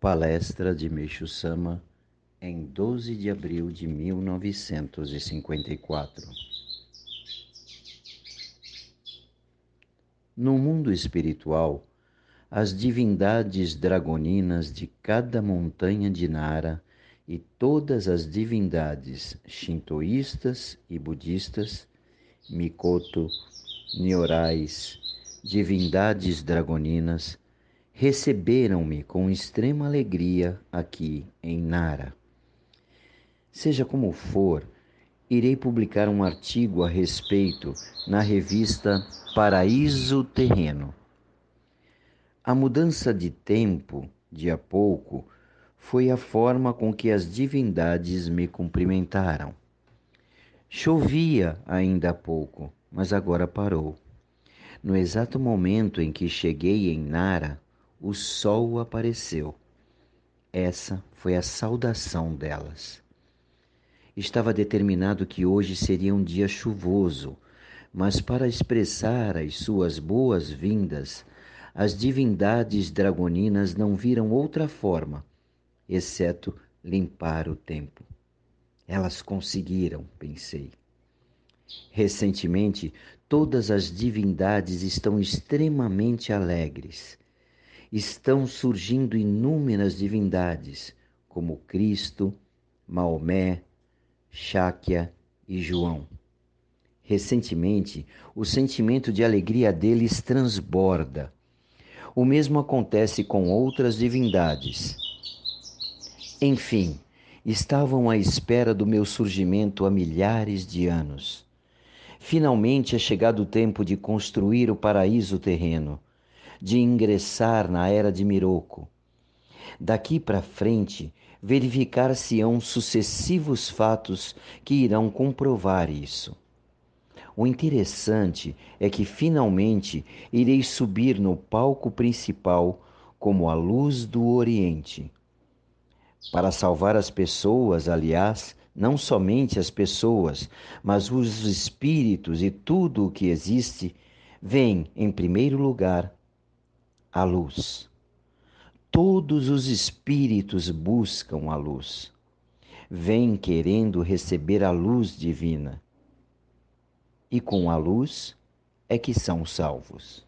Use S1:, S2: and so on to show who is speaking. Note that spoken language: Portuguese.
S1: Palestra de Meixo Sama em 12 de abril de 1954. No mundo espiritual, as divindades dragoninas de cada montanha de Nara e todas as divindades shintoístas e budistas, Mikoto, Nyorais, divindades dragoninas, receberam-me com extrema alegria aqui em Nara. Seja como for, irei publicar um artigo a respeito na revista Paraíso Terreno. A mudança de tempo, de a pouco, foi a forma com que as divindades me cumprimentaram. Chovia ainda há pouco, mas agora parou. No exato momento em que cheguei em Nara, o sol apareceu. Essa foi a saudação delas. Estava determinado que hoje seria um dia chuvoso, mas para expressar as suas boas-vindas, as divindades dragoninas não viram outra forma, exceto limpar o tempo. Elas conseguiram, pensei. Recentemente, todas as divindades estão extremamente alegres estão surgindo inúmeras divindades, como Cristo, Maomé, Cháquia e João. Recentemente, o sentimento de alegria deles transborda. O mesmo acontece com outras divindades. Enfim, estavam à espera do meu surgimento há milhares de anos. Finalmente é chegado o tempo de construir o paraíso terreno de ingressar na era de Miroco. Daqui para frente, verificar-se-ão sucessivos fatos que irão comprovar isso. O interessante é que finalmente irei subir no palco principal como a luz do Oriente. Para salvar as pessoas, aliás, não somente as pessoas, mas os espíritos e tudo o que existe, vem, em primeiro lugar, a luz. Todos os espíritos buscam a luz. Vêm querendo receber a luz divina. E com a luz é que são salvos.